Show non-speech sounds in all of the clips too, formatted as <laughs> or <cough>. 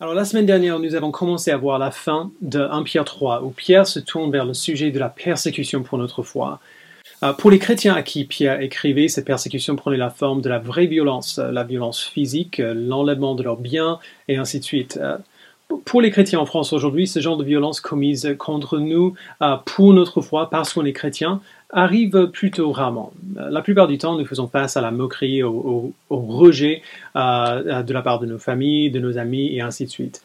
Alors la semaine dernière, nous avons commencé à voir la fin de 1 Pierre 3, où Pierre se tourne vers le sujet de la persécution pour notre foi. Euh, pour les chrétiens à qui Pierre écrivait, cette persécution prenait la forme de la vraie violence, euh, la violence physique, euh, l'enlèvement de leurs biens, et ainsi de suite. Pour les chrétiens en France aujourd'hui, ce genre de violence commise contre nous pour notre foi, parce qu'on est chrétien, arrive plutôt rarement. La plupart du temps, nous faisons face à la moquerie, au, rejet de la part de nos familles, de nos amis, et ainsi de suite.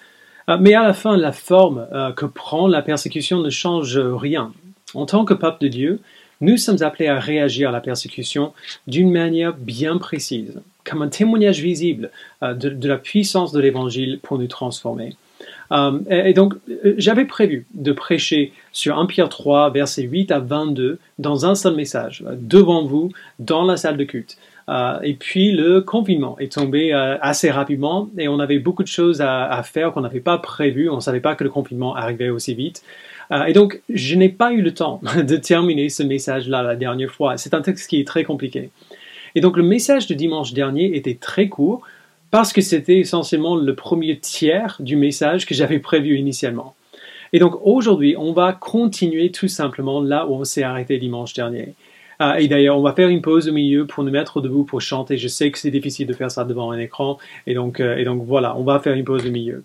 mais à la fin, la forme que prend la persécution ne change rien. En tant que peuple de Dieu, nous sommes appelés à réagir à la persécution d'une manière bien précise, comme un témoignage visible euh, de, la puissance de l'Évangile pour nous transformer. Euh, et, donc, euh, j'avais prévu de prêcher sur 1 Pierre 3, versets 8 à 22, dans un seul message, devant vous, dans la salle de culte. et puis le confinement est tombé assez rapidement et on avait beaucoup de choses à, faire qu'on n'avait pas prévues. On ne savait pas que le confinement arrivait aussi vite. Euh, et donc, je n'ai pas eu le temps <laughs> de terminer ce message-là la dernière fois. C'est un texte qui est très compliqué. Et donc, le message de dimanche dernier était très court parce que c'était essentiellement le premier tiers du message que j'avais prévu initialement. Et donc, aujourd'hui, on va continuer tout simplement là où on s'est arrêté dimanche dernier. Ah, et d'ailleurs, on va faire une pause au milieu pour nous mettre debout pour chanter. Je sais que c'est difficile de faire ça devant un écran. Et donc, euh, voilà, on va faire une pause au milieu.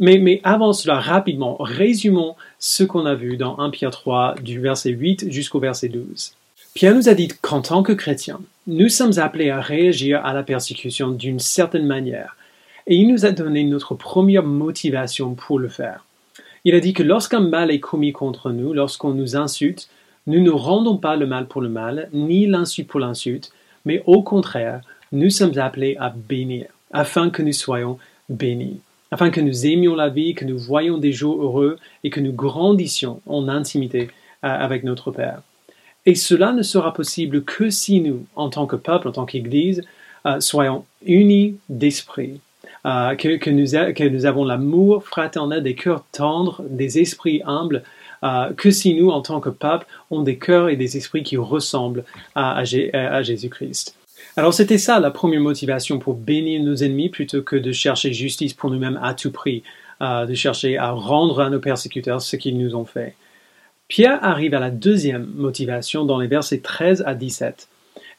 Mais, mais avant cela, rapidement, résumons ce qu'on a vu dans 1 Pierre 3 du verset 8 jusqu'au verset 12. Pierre nous a dit qu'en tant que chrétiens, nous sommes appelés à réagir à la persécution d'une certaine manière. Et il nous a donné notre première motivation pour le faire. Il a dit que lorsqu'un mal est commis contre nous, lorsqu'on nous insulte, nous ne rendons pas le mal pour le mal, ni l'insulte pour l'insulte, mais au contraire, nous sommes appelés à bénir, afin que nous soyons bénis, afin que nous aimions la vie, que nous voyions des jours heureux et que nous grandissions en intimité euh, avec notre Père. Et cela ne sera possible que si nous, en tant que peuple, en tant qu'Église, euh, soyons unis d'esprit, euh, que, nous, avons l'amour fraternel, des cœurs tendres, des esprits humbles, euh, que si nous, en tant que pape, ont des cœurs et des esprits qui ressemblent à, Jésus-Christ. Alors c'était ça la première motivation pour bénir nos ennemis plutôt que de chercher justice pour nous-mêmes à tout prix, de chercher à rendre à nos persécuteurs ce qu'ils nous ont fait. Pierre arrive à la deuxième motivation dans les versets 13 à 17.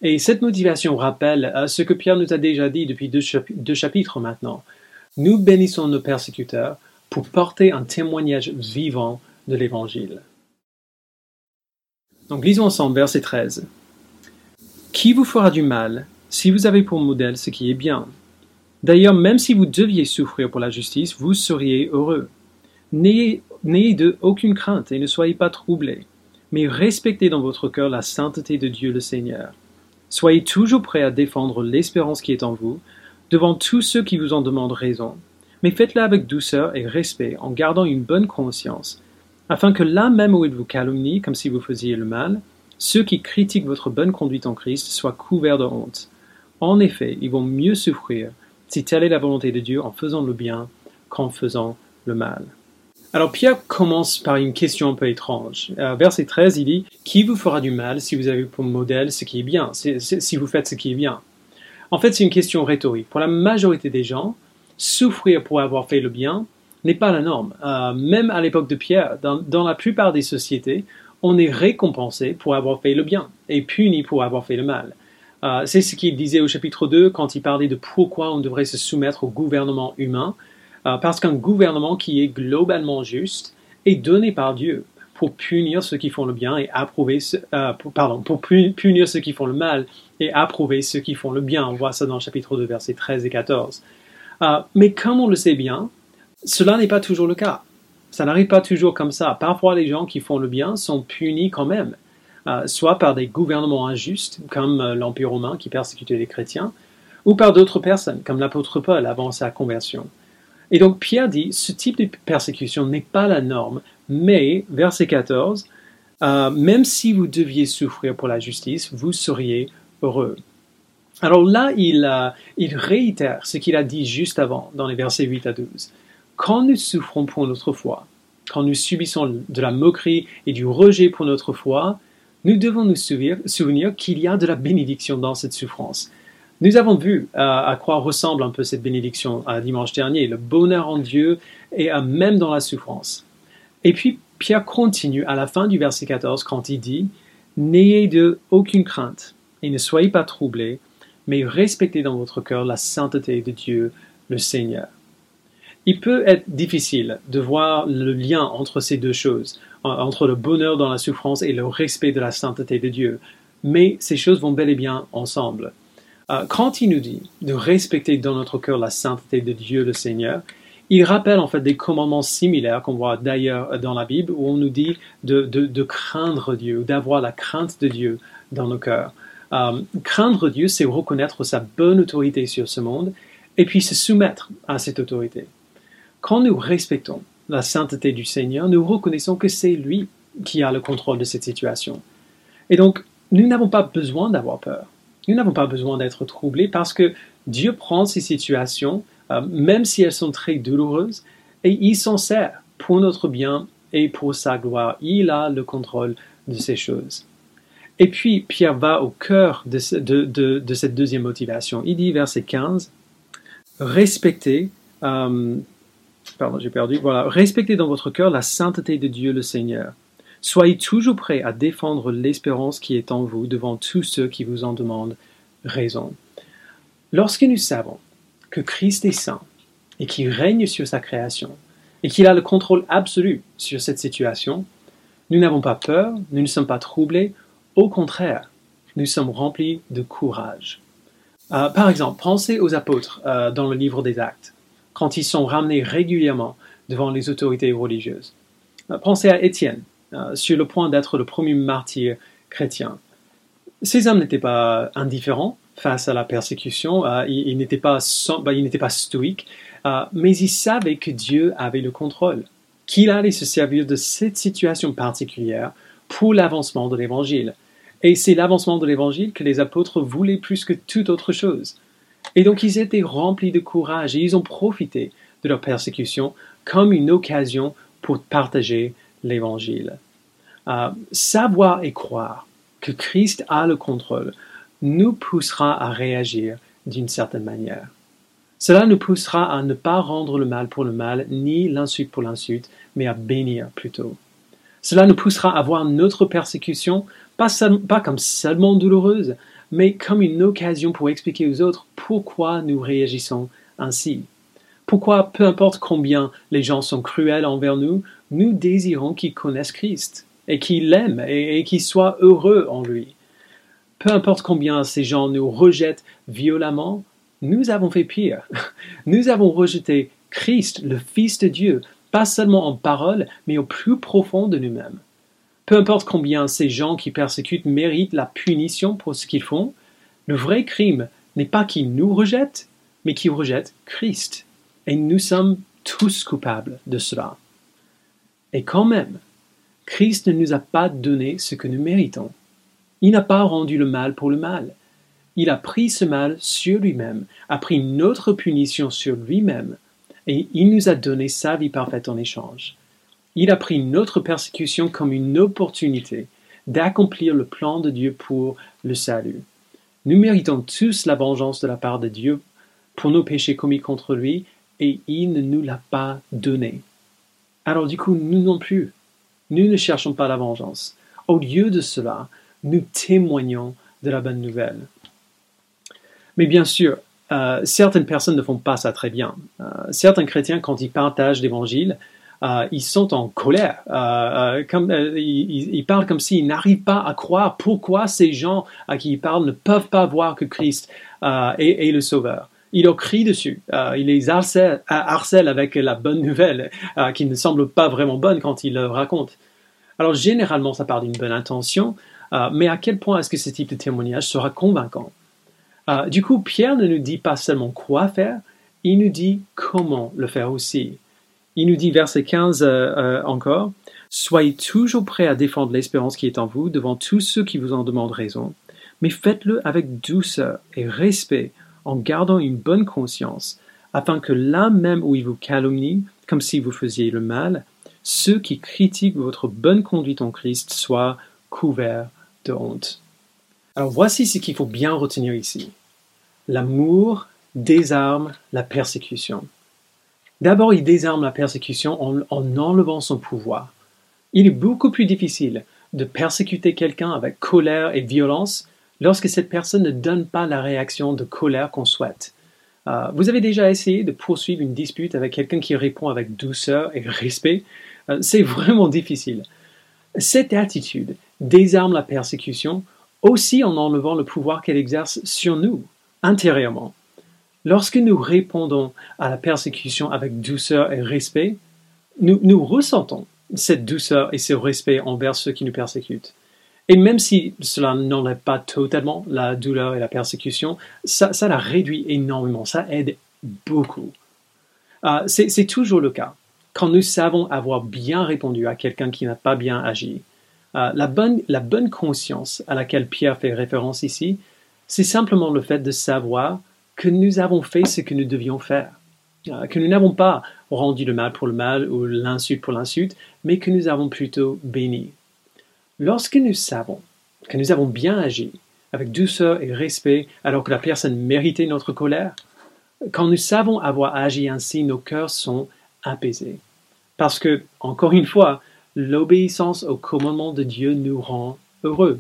Et cette motivation rappelle euh, ce que Pierre nous a déjà dit depuis deux chapitres maintenant. Nous bénissons nos persécuteurs pour porter un témoignage vivant de l'Évangile. Donc lisons ensemble verset 13. Qui vous fera du mal si vous avez pour modèle ce qui est bien? D'ailleurs, même si vous deviez souffrir pour la justice, vous seriez heureux. N'ayez de aucune crainte et ne soyez pas troublés, mais respectez dans votre cœur la sainteté de Dieu le Seigneur. Soyez toujours prêts à défendre l'espérance qui est en vous, devant tous ceux qui vous en demandent raison, mais faites-le avec douceur et respect en gardant une bonne conscience, afin que là même où ils vous calomnient comme si vous faisiez le mal, ceux qui critiquent votre bonne conduite en Christ soient couverts de honte. En effet, ils vont mieux souffrir si telle est la volonté de Dieu en faisant le bien qu'en faisant le mal. Alors Pierre commence par une question un peu étrange. Euh, verset 13, il dit Qui vous fera du mal si vous avez pour modèle ce qui est bien, si vous faites ce qui est bien? En fait, c'est une question rhétorique. Pour la majorité des gens, souffrir pour avoir fait le bien n'est pas la norme. Euh, même à l'époque de Pierre, dans, la plupart des sociétés, on est récompensé pour avoir fait le bien et puni pour avoir fait le mal. Euh, c'est ce qu'il disait au chapitre 2 quand il parlait de pourquoi on devrait se soumettre au gouvernement humain, parce qu'un gouvernement qui est globalement juste est donné par Dieu pour punir ceux qui font le bien et approuver pardon, pour punir ceux qui font le mal et approuver ceux qui font le bien. On voit ça dans le chapitre 2, versets 13 et 14. mais comme on le sait bien, cela n'est pas toujours le cas. Ça n'arrive pas toujours comme ça. Parfois, les gens qui font le bien sont punis quand même, euh, soit par des gouvernements injustes, comme euh, l'Empire romain qui persécutait les chrétiens, ou par d'autres personnes, comme l'apôtre Paul avant sa conversion. Et donc Pierre dit, ce type de persécution n'est pas la norme, mais, verset 14, euh, même si vous deviez souffrir pour la justice, vous seriez heureux. Alors là, il, il réitère ce qu'il a dit juste avant, dans les versets 8 à 12. Quand nous souffrons pour notre foi, quand nous subissons de la moquerie et du rejet pour notre foi, nous devons nous souvenir, qu'il y a de la bénédiction dans cette souffrance. Nous avons vu à quoi ressemble un peu cette bénédiction dimanche dernier, le bonheur en Dieu et même dans la souffrance. Et puis Pierre continue à la fin du verset 14 quand il dit N'ayez de aucune crainte et ne soyez pas troublés, mais respectez dans votre cœur la sainteté de Dieu, le Seigneur. Il peut être difficile de voir le lien entre ces deux choses, entre le bonheur dans la souffrance et le respect de la sainteté de Dieu, mais ces choses vont bel et bien ensemble. Euh, quand il nous dit de respecter dans notre cœur la sainteté de Dieu le Seigneur, il rappelle en fait des commandements similaires qu'on voit d'ailleurs dans la Bible où on nous dit de, craindre Dieu, d'avoir la crainte de Dieu dans nos cœurs. Euh, craindre Dieu, c'est reconnaître sa bonne autorité sur ce monde et puis se soumettre à cette autorité. Quand nous respectons la sainteté du Seigneur, nous reconnaissons que c'est lui qui a le contrôle de cette situation. Et donc, nous n'avons pas besoin d'avoir peur. Nous n'avons pas besoin d'être troublés parce que Dieu prend ces situations euh, même si elles sont très douloureuses, et il s'en sert pour notre bien et pour sa gloire. Il a le contrôle de ces choses. Et puis, Pierre va au cœur de, cette deuxième motivation. Il dit, verset 15, respectez, euh, pardon, j'ai perdu, voilà, respectez dans votre cœur la sainteté de Dieu le Seigneur. Soyez toujours prêts à défendre l'espérance qui est en vous devant tous ceux qui vous en demandent raison. Lorsque nous savons que Christ est saint et qu'il règne sur sa création et qu'il a le contrôle absolu sur cette situation, nous n'avons pas peur, nous ne sommes pas troublés, au contraire, nous sommes remplis de courage. Euh, par exemple, pensez aux apôtres euh, dans le livre des actes, quand ils sont ramenés régulièrement devant les autorités religieuses. Euh, pensez à Étienne, sur le point d'être le premier martyr chrétien. Ces hommes n'étaient pas indifférents, face à la persécution. Euh, il, n'était pas, ben, il n'était pas stoïque, euh, mais il savait que Dieu avait le contrôle, qu'il allait se servir de cette situation particulière pour l'avancement de l'Évangile. Et c'est l'avancement de l'Évangile que les apôtres voulaient plus que toute autre chose. Et donc ils étaient remplis de courage et ils ont profité de leur persécution comme une occasion pour partager l'Évangile. Euh, savoir et croire que Christ a le contrôle nous poussera à réagir d'une certaine manière. Cela nous poussera à ne pas rendre le mal pour le mal, ni l'insulte pour l'insulte, mais à bénir plutôt. Cela nous poussera à voir notre persécution pas, pas comme seulement douloureuse, mais comme une occasion pour expliquer aux autres pourquoi nous réagissons ainsi. Pourquoi, peu importe combien les gens sont cruels envers nous, nous désirons qu'ils connaissent Christ et qu'ils l'aiment et qu'ils soient heureux en lui. Peu importe combien ces gens nous rejettent violemment, nous avons fait pire. <laughs> Nous avons rejeté Christ, le Fils de Dieu, pas seulement en parole, mais au plus profond de nous-mêmes. Peu importe combien ces gens qui persécutent méritent la punition pour ce qu'ils font, le vrai crime n'est pas qu'ils nous rejettent, mais qu'ils rejettent Christ. Et nous sommes tous coupables de cela. Et quand même, Christ ne nous a pas donné ce que nous méritons. Il n'a pas rendu le mal pour le mal. Il a pris ce mal sur lui-même, a pris notre punition sur lui-même, et il nous a donné sa vie parfaite en échange. Il a pris notre persécution comme une opportunité d'accomplir le plan de Dieu pour le salut. Nous méritons tous la vengeance de la part de Dieu pour nos péchés commis contre lui, et il ne nous l'a pas donné. Alors du coup, nous non plus, nous ne cherchons pas la vengeance. Au lieu de cela, nous témoignons de la bonne nouvelle. Mais bien sûr, euh, certaines personnes ne font pas ça très bien. Euh, certains chrétiens, quand ils partagent l'évangile, euh, ils sont en colère. Ils, parlent comme s'ils n'arrivent pas à croire pourquoi ces gens à qui ils parlent ne peuvent pas voir que Christ est, le Sauveur. Ils leur crient dessus. ils les harcèlent, avec la bonne nouvelle, qui ne semble pas vraiment bonne quand ils le racontent. Alors généralement, ça part d'une bonne intention, euh, mais à quel point est-ce que ce type de témoignage sera convaincant? Euh, Du coup, Pierre ne nous dit pas seulement quoi faire, il nous dit comment le faire aussi. Il nous dit, verset 15 euh, encore, Soyez toujours prêts à défendre l'espérance qui est en vous devant tous ceux qui vous en demandent raison, mais faites-le avec douceur et respect en gardant une bonne conscience, afin que là même où ils vous calomnient, comme si vous faisiez le mal, ceux qui critiquent votre bonne conduite en Christ soient couverts de honte. Alors voici ce qu'il faut bien retenir ici. L'amour désarme la persécution. D'abord, il désarme la persécution en, en enlevant son pouvoir. Il est beaucoup plus difficile de persécuter quelqu'un avec colère et violence lorsque cette personne ne donne pas la réaction de colère qu'on souhaite. Euh, vous avez déjà essayé de poursuivre une dispute avec quelqu'un qui répond avec douceur et respect? Euh, C'est vraiment difficile. Cette attitude désarme la persécution aussi en enlevant le pouvoir qu'elle exerce sur nous, intérieurement. Lorsque nous répondons à la persécution avec douceur et respect, nous, nous ressentons cette douceur et ce respect envers ceux qui nous persécutent. Et même si cela n'enlève pas totalement la douleur et la persécution, ça, la réduit énormément, ça aide beaucoup. Euh, c'est toujours le cas. Quand nous savons avoir bien répondu à quelqu'un qui n'a pas bien agi, euh, la, bonne, conscience à laquelle Pierre fait référence ici, c'est simplement le fait de savoir que nous avons fait ce que nous devions faire, euh, que nous n'avons pas rendu le mal pour le mal ou l'insulte pour l'insulte, mais que nous avons plutôt béni. Lorsque nous savons que nous avons bien agi, avec douceur et respect, alors que la personne méritait notre colère, quand nous savons avoir agi ainsi, nos cœurs sont apaisés. Parce que, encore une fois, l'obéissance au commandement de Dieu nous rend heureux.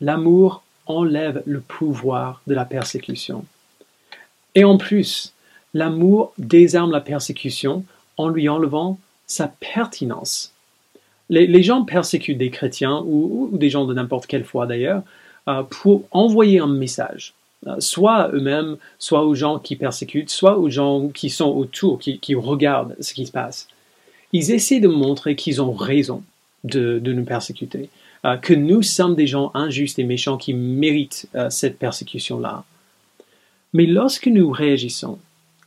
L'amour enlève le pouvoir de la persécution. Et en plus, l'amour désarme la persécution en lui enlevant sa pertinence les, gens persécutent des chrétiens ou, des gens de n'importe quelle foi d'ailleurs euh, pour envoyer un message, euh, soit eux-mêmes, soit aux gens qui persécutent, soit aux gens qui sont autour, qui, regardent ce qui se passe. Ils essaient de montrer qu'ils ont raison de, nous persécuter, euh, que nous sommes des gens injustes et méchants qui méritent cette persécution-là. Mais lorsque nous réagissons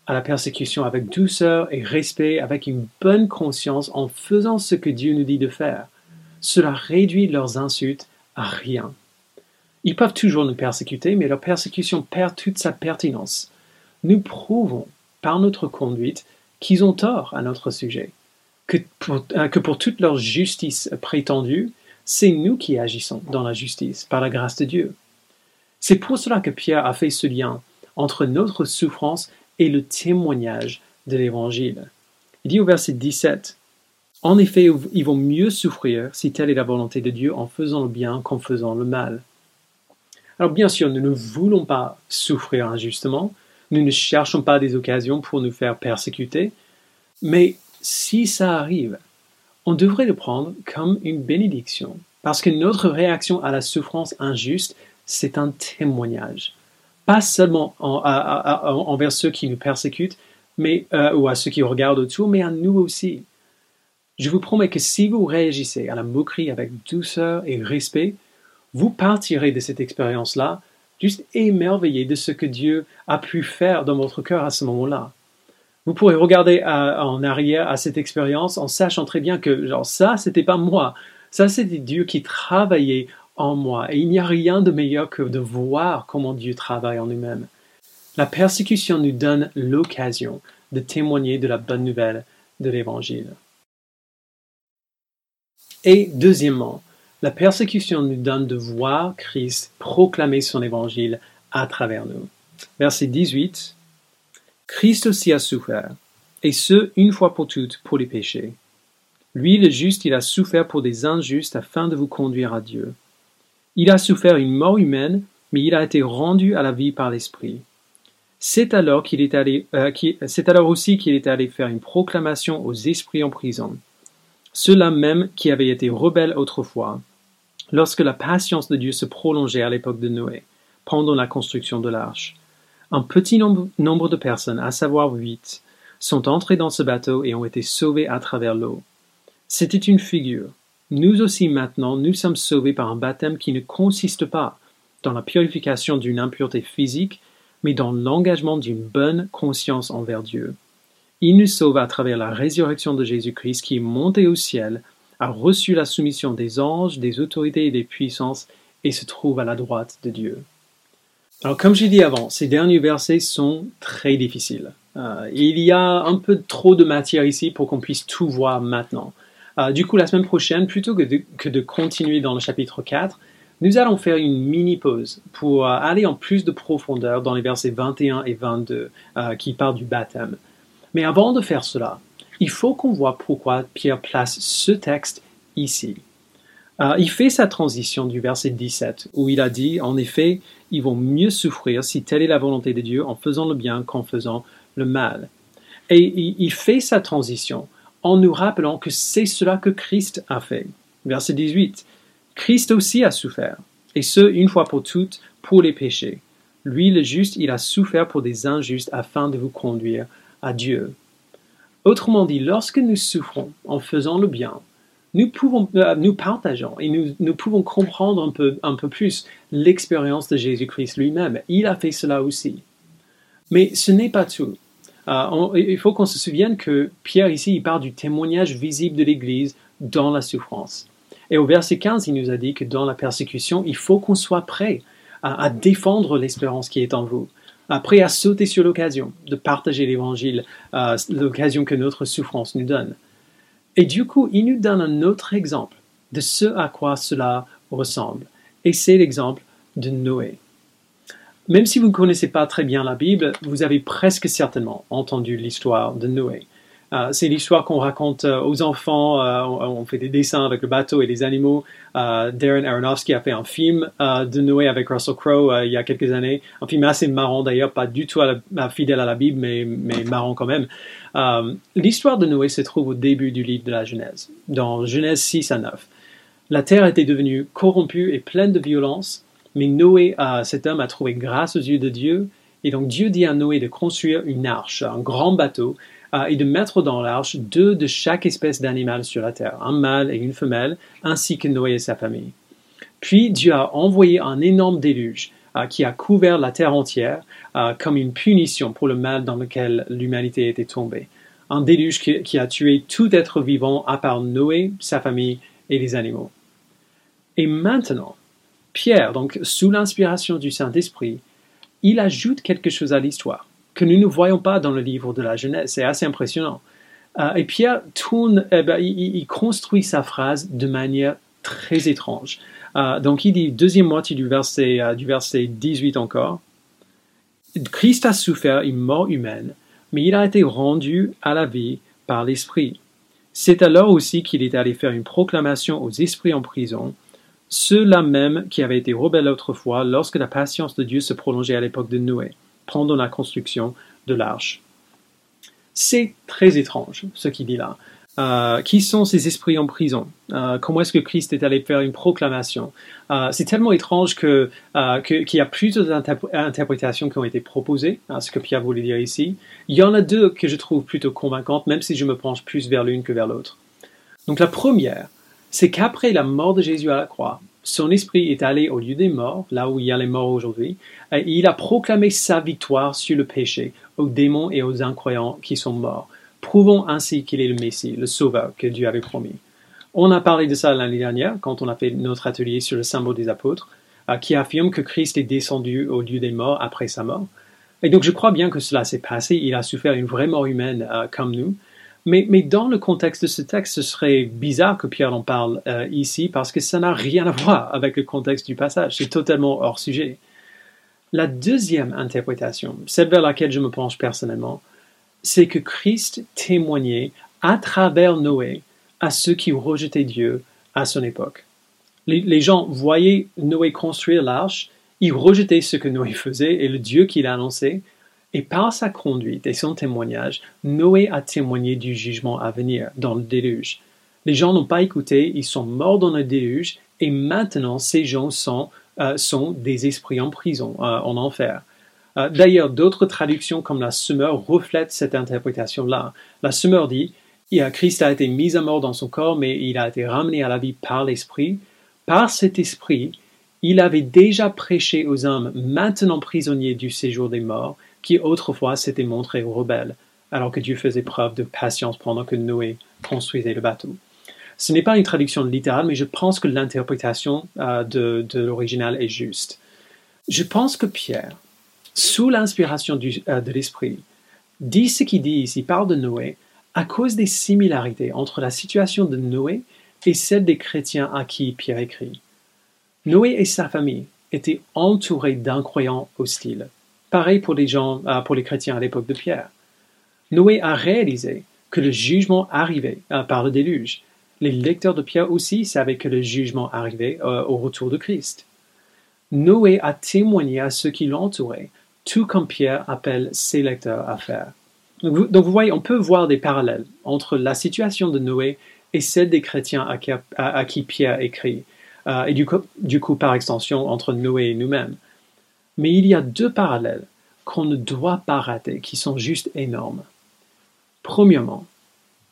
à la persécution avec douceur et respect, avec une bonne conscience, en faisant ce que Dieu nous dit de faire. Cela réduit leurs insultes à rien. Ils peuvent toujours nous persécuter, mais leur persécution perd toute sa pertinence. Nous prouvons par notre conduite qu'ils ont tort à notre sujet, que pour, euh, toute leur justice prétendue, c'est nous qui agissons dans la justice par la grâce de Dieu. C'est pour cela que Pierre a fait ce lien entre notre souffrance et le témoignage de l'Évangile. Il dit au verset 17, En effet, ils vont mieux souffrir si telle est la volonté de Dieu en faisant le bien qu'en faisant le mal. Alors bien sûr, nous ne voulons pas souffrir injustement, nous ne cherchons pas des occasions pour nous faire persécuter, mais si ça arrive, on devrait le prendre comme une bénédiction, parce que notre réaction à la souffrance injuste, c'est un témoignage pas seulement envers ceux qui nous persécutent, mais, euh, ou à ceux qui regardent autour, mais à nous aussi. Je vous promets que si vous réagissez à la moquerie avec douceur et respect, vous partirez de cette expérience-là juste émerveillé de ce que Dieu a pu faire dans votre cœur à ce moment-là. Vous pourrez regarder en arrière à cette expérience en sachant très bien que genre ça, c'était pas moi. Ça, c'était Dieu qui travaillait en moi. Et il n'y a rien de meilleur que de voir comment Dieu travaille en nous-mêmes. La persécution nous donne l'occasion de témoigner de la bonne nouvelle de l'Évangile. Et deuxièmement, la persécution nous donne de voir Christ proclamer son Évangile à travers nous. Verset 18. Christ aussi a souffert, et ce, une fois pour toutes, pour les péchés. Lui, le juste, il a souffert pour des injustes afin de vous conduire à Dieu. Il a souffert une mort humaine, mais il a été rendu à la vie par l'Esprit. C'est alors qu'il est allé, euh, c'est alors aussi qu'il est allé faire une proclamation aux esprits en prison, ceux-là même qui avaient été rebelles autrefois, lorsque la patience de Dieu se prolongeait à l'époque de Noé, pendant la construction de l'arche. Un petit nombre, nombre de personnes, à savoir huit, sont entrées dans ce bateau et ont été sauvées à travers l'eau. C'était une figure, nous aussi maintenant, nous sommes sauvés par un baptême qui ne consiste pas dans la purification d'une impureté physique, mais dans l'engagement d'une bonne conscience envers Dieu. Il nous sauve à travers la résurrection de Jésus-Christ qui est monté au ciel, a reçu la soumission des anges, des autorités et des puissances et se trouve à la droite de Dieu. Alors comme j'ai dit avant, ces derniers versets sont très difficiles. Euh, il y a un peu trop de matière ici pour qu'on puisse tout voir maintenant. Euh, du coup, la semaine prochaine, plutôt que de, continuer dans le chapitre 4, Nous allons faire une mini-pause pour euh, aller en plus de profondeur dans les versets 21 et 22 euh, qui parlent du baptême. Mais avant de faire cela, il faut qu'on voit pourquoi Pierre place ce texte ici. Il fait sa transition du verset 17 où il a dit, en effet, ils vont mieux souffrir si telle est la volonté de Dieu en faisant le bien qu'en faisant le mal. Et il fait sa transition en nous rappelant que c'est cela que Christ a fait. Verset 18. Christ aussi a souffert, et ce, une fois pour toutes, pour les péchés. Lui, le juste, il a souffert pour des injustes afin de vous conduire à Dieu. Autrement dit, lorsque nous souffrons en faisant le bien, nous pouvons, euh, nous partageons et nous, nous, pouvons comprendre un peu, un peu plus l'expérience de Jésus-Christ lui-même. Il a fait cela aussi. Mais ce n'est pas tout. Euh, il faut qu'on se souvienne que Pierre ici, il parle du témoignage visible de l'Église dans la souffrance. Et au verset 15, il nous a dit que dans la persécution, il faut qu'on soit prêt à, défendre l'espérance qui est en vous, prêt à sauter sur l'occasion de partager l'Évangile, euh, l'occasion que notre souffrance nous donne. Et du coup, il nous donne un autre exemple de ce à quoi cela ressemble. Et c'est l'exemple de Noé. Même si vous ne connaissez pas très bien la Bible, vous avez presque certainement entendu l'histoire de Noé. Euh, c'est l'histoire qu'on raconte euh, aux enfants. Euh, on, fait des dessins avec le bateau et les animaux. Darren Aronofsky a fait un film de Noé avec Russell Crowe il y a quelques années. Un film assez marrant d'ailleurs, pas du tout fidèle à la Bible, mais, mais marrant quand même. L'histoire de Noé se trouve au début du livre de la Genèse, dans Genèse 6 à 9. La terre était devenue corrompue et pleine de violence, mais Noé, cet homme, a trouvé grâce aux yeux de Dieu. Et donc Dieu dit à Noé de construire une arche, un grand bateau, euh, et de mettre dans l'arche deux de chaque espèce d'animal sur la terre, un mâle et une femelle, ainsi que Noé et sa famille. Puis Dieu a envoyé un énorme déluge euh, qui a couvert la terre entière euh, comme une punition pour le mal dans lequel l'humanité était tombée. Un déluge qui, a tué tout être vivant à part Noé, sa famille et les animaux. Et maintenant, Pierre, donc sous l'inspiration du Saint-Esprit, il ajoute quelque chose à l'histoire que nous ne voyons pas dans le livre de la Genèse. C'est assez impressionnant. Euh, et Pierre tourne, eh ben, il, construit sa phrase de manière très étrange. Euh, donc il dit, deuxième moitié du verset, euh, du verset 18 encore, Christ a souffert une mort humaine, mais il a été rendu à la vie par l'Esprit. C'est alors aussi qu'il est allé faire une proclamation aux esprits en prison, ceux-là même qui avaient été rebelles autrefois lorsque la patience de Dieu se prolongeait à l'époque de Noé pendant la construction de l'arche. C'est très étrange ce qu'il dit là. Euh, qui sont ces esprits en prison? Euh, Comment est-ce que Christ est allé faire une proclamation? Euh, C'est tellement étrange que, qu'il y a plusieurs interprétations qui ont été proposées, à ce que Pierre voulait dire ici. Il y en a deux que je trouve plutôt convaincantes, même si je me penche plus vers l'une que vers l'autre. Donc la première, c'est qu'après la mort de Jésus à la croix, son esprit est allé au lieu des morts, là où il y a les morts aujourd'hui, et il a proclamé sa victoire sur le péché aux démons et aux incroyants qui sont morts, prouvant ainsi qu'il est le Messie, le Sauveur que Dieu avait promis. On a parlé de ça l'année dernière quand on a fait notre atelier sur le symbole des apôtres, euh, qui affirme que Christ est descendu au lieu des morts après sa mort. Et donc je crois bien que cela s'est passé, il a souffert une vraie mort humaine euh, comme nous, mais, dans le contexte de ce texte, ce serait bizarre que Pierre en parle euh, ici parce que ça n'a rien à voir avec le contexte du passage. C'est totalement hors sujet. La deuxième interprétation, celle vers laquelle je me penche personnellement, c'est que Christ témoignait à travers Noé à ceux qui rejetaient Dieu à son époque. Les, gens voyaient Noé construire l'arche, ils rejetaient ce que Noé faisait et le Dieu qu'il a annoncé, et par sa conduite et son témoignage, Noé a témoigné du jugement à venir dans le déluge. Les gens n'ont pas écouté, ils sont morts dans le déluge, et maintenant ces gens sont, euh, sont des esprits en prison, euh, en enfer. Euh, d'ailleurs, d'autres traductions comme la Semeur reflètent cette interprétation-là. La Semeur dit Christ a été mis à mort dans son corps, mais il a été ramené à la vie par l'Esprit. Par cet Esprit, il avait déjà prêché aux hommes maintenant prisonniers du séjour des morts qui autrefois s'était montré rebelle, alors que Dieu faisait preuve de patience pendant que Noé construisait le bateau. Ce n'est pas une traduction littérale, mais je pense que l'interprétation euh, de, l'original est juste. Je pense que Pierre, sous l'inspiration euh, de l'Esprit, dit ce qu'il dit ici, parle de Noé, à cause des similarités entre la situation de Noé et celle des chrétiens à qui Pierre écrit. Noé et sa famille étaient entourés d'incroyants hostiles. Pareil pour les gens, euh, pour les chrétiens à l'époque de Pierre. Noé a réalisé que le jugement arrivait euh, par le déluge. Les lecteurs de Pierre aussi savaient que le jugement arrivait euh, au retour de Christ. Noé a témoigné à ceux qui l'entouraient, tout comme Pierre appelle ses lecteurs à faire. Donc vous, voyez, on peut voir des parallèles entre la situation de Noé et celle des chrétiens à qui, Pierre écrit, et du coup, par extension, entre Noé et nous-mêmes. Mais il y a deux parallèles qu'on ne doit pas rater, qui sont juste énormes. Premièrement,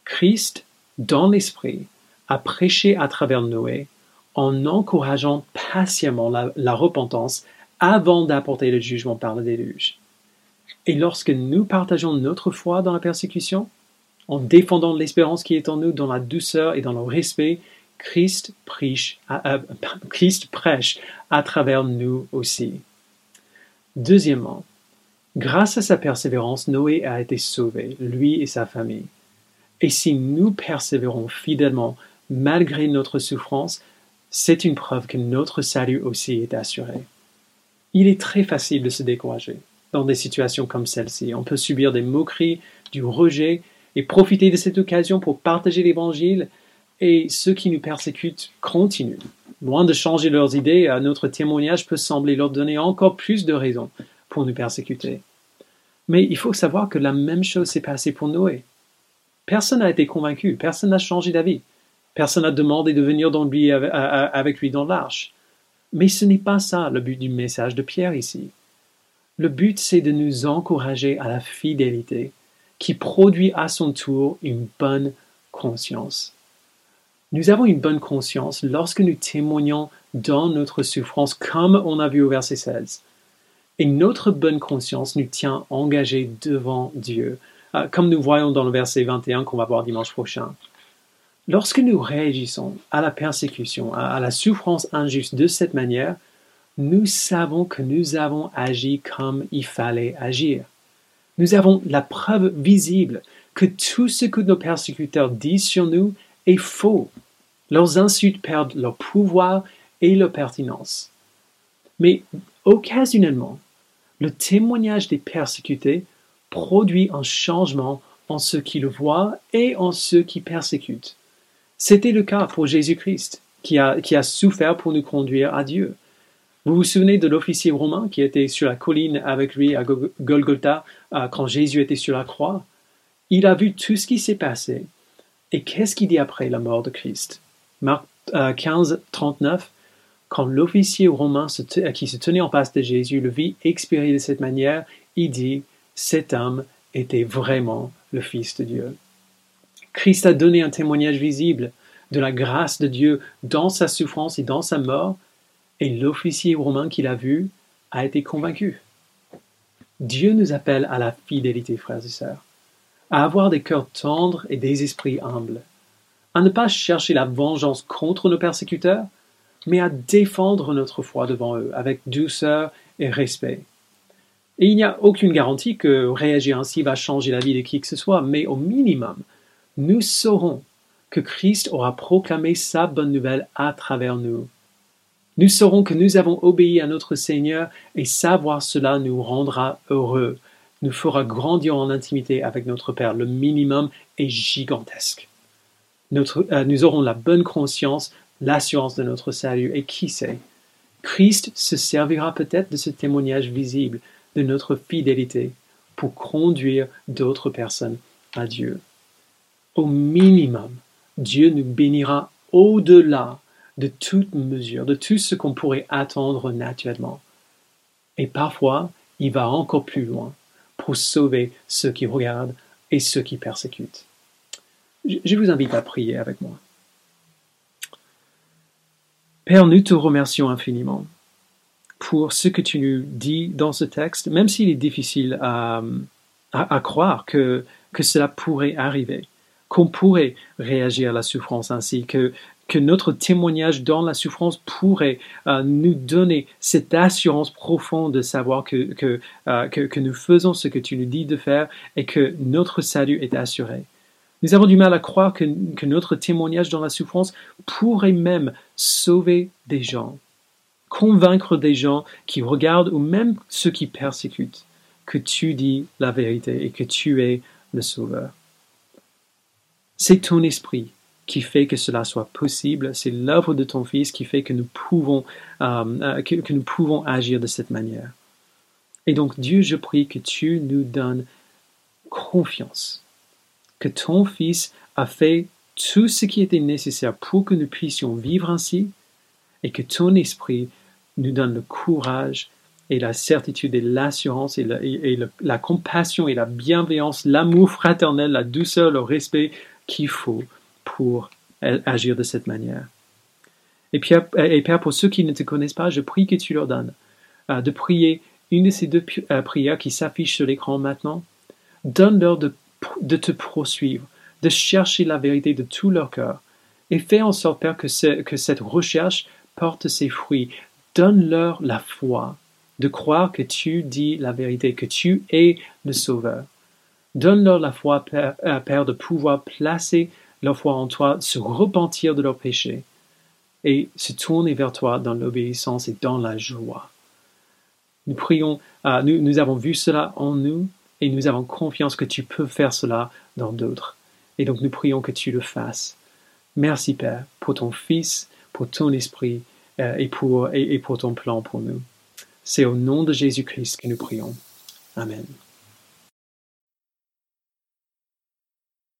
Christ, dans l'Esprit, a prêché à travers Noé en encourageant patiemment la, repentance avant d'apporter le jugement par le déluge. Et lorsque nous partageons notre foi dans la persécution, en défendant l'espérance qui est en nous dans la douceur et dans le respect, Christ, prêche à <laughs> travers nous aussi. Deuxièmement, Grâce à sa persévérance, Noé a été sauvé, lui et sa famille. Et si nous persévérons fidèlement malgré notre souffrance, c'est une preuve que notre salut aussi est assuré. Il est très facile de se décourager dans des situations comme celle-ci. On peut subir des moqueries, du rejet, et profiter de cette occasion pour partager l'Évangile, et ceux qui nous persécutent continuent. Loin de changer leurs idées, notre témoignage peut sembler leur donner encore plus de raisons pour nous persécuter. Mais il faut savoir que la même chose s'est passée pour Noé. Personne n'a été convaincu, personne n'a changé d'avis, personne n'a demandé de venir avec lui dans l'arche. Mais ce n'est pas ça le but du message de Pierre ici. Le but, c'est de nous encourager à la fidélité, qui produit à son tour une bonne conscience. Nous avons une bonne conscience lorsque nous témoignons dans notre souffrance, comme on a vu au verset 16. Et notre bonne conscience nous tient engagés devant Dieu, euh, comme nous voyons dans le verset 21 qu'on va voir dimanche prochain. Lorsque nous réagissons à la persécution, à la souffrance injuste de cette manière, nous savons que nous avons agi comme il fallait agir. Nous avons la preuve visible que tout ce que nos persécuteurs disent sur nous est faux. Leurs insultes perdent leur pouvoir et leur pertinence. Mais occasionnellement, le témoignage des persécutés produit un changement en ceux qui le voient et en ceux qui persécutent. C'était le cas pour Jésus-Christ, qui a, qui a souffert pour nous conduire à Dieu. Vous vous souvenez de l'officier romain qui était sur la colline avec lui à Golgotha euh, quand Jésus était sur la croix? Il a vu tout ce qui s'est passé. Et qu'est-ce qu'il dit après la mort de Christ? Marc 15, euh, 39 quand l'officier romain qui se tenait en face de Jésus le vit expirer de cette manière, il dit, cet homme était vraiment le Fils de Dieu. Christ a donné un témoignage visible de la grâce de Dieu dans sa souffrance et dans sa mort, et l'officier romain qui l'a vu a été convaincu. Dieu nous appelle à la fidélité, frères et sœurs, à avoir des cœurs tendres et des esprits humbles, à ne pas chercher la vengeance contre nos persécuteurs, mais à défendre notre foi devant eux avec douceur et respect. Et il n'y a aucune garantie que réagir ainsi va changer la vie de qui que ce soit, mais au minimum, nous saurons que Christ aura proclamé sa bonne nouvelle à travers nous. Nous saurons que nous avons obéi à notre Seigneur et savoir cela nous rendra heureux, nous fera grandir en intimité avec notre Père. Le minimum est gigantesque. Euh, nous aurons la bonne conscience l'assurance de notre salut. Et qui sait, Christ se servira peut-être de ce témoignage visible de notre fidélité pour conduire d'autres personnes à Dieu. Au minimum, Dieu nous bénira au-delà de toute mesure, de tout ce qu'on pourrait attendre naturellement. Et parfois, il va encore plus loin pour sauver ceux qui regardent et ceux qui persécutent. Je vous invite à prier avec moi. Père, nous te remercions infiniment pour ce que tu nous dis dans ce texte, même s'il est difficile à, à, croire que, que cela pourrait arriver, qu'on pourrait réagir à la souffrance ainsi, que, que notre témoignage dans la souffrance pourrait euh, nous donner cette assurance profonde de savoir que, que, euh, que, que, nous faisons ce que tu nous dis de faire et que notre salut est assuré. Nous avons du mal à croire que, notre témoignage dans la souffrance pourrait même sauver des gens. convaincre des gens qui regardent ou même ceux qui persécutent que tu dis la vérité et que tu es le Sauveur. C'est ton esprit qui fait que cela soit possible. C'est l'œuvre de ton Fils qui fait que nous pouvons, euh, euh, que, nous pouvons agir de cette manière. Et donc, Dieu, je prie que tu nous donnes confiance, que ton Fils a fait tout ce qui était nécessaire pour que nous puissions vivre ainsi, et que ton esprit nous donne le courage et la certitude et l'assurance et, la compassion et la bienveillance, l'amour fraternel, la douceur, le respect qu'il faut pour agir de cette manière. Et, Père, et Père, pour ceux qui ne te connaissent pas, je prie que tu leur donnes euh, de prier une de ces deux euh, prières qui s'affichent sur l'écran maintenant. Donne-leur de, te poursuivre, de chercher la vérité de tout leur cœur. Et fais en sorte, Père, que, que cette recherche porte ses fruits. Donne-leur la foi de croire que tu dis la vérité, que tu es le Sauveur. Donne-leur la foi, Père, euh, Père, de pouvoir placer leur foi en toi, se repentir de leurs péchés et se tourner vers toi dans l'obéissance et dans la joie. Nous prions, euh, nous, nous avons vu cela en nous et nous avons confiance que tu peux faire cela dans d'autres. Et donc nous prions que tu le fasses. Merci Père pour ton Fils, pour ton Esprit euh, et, pour, et pour ton plan pour nous. C'est au nom de Jésus-Christ que nous prions. Amen.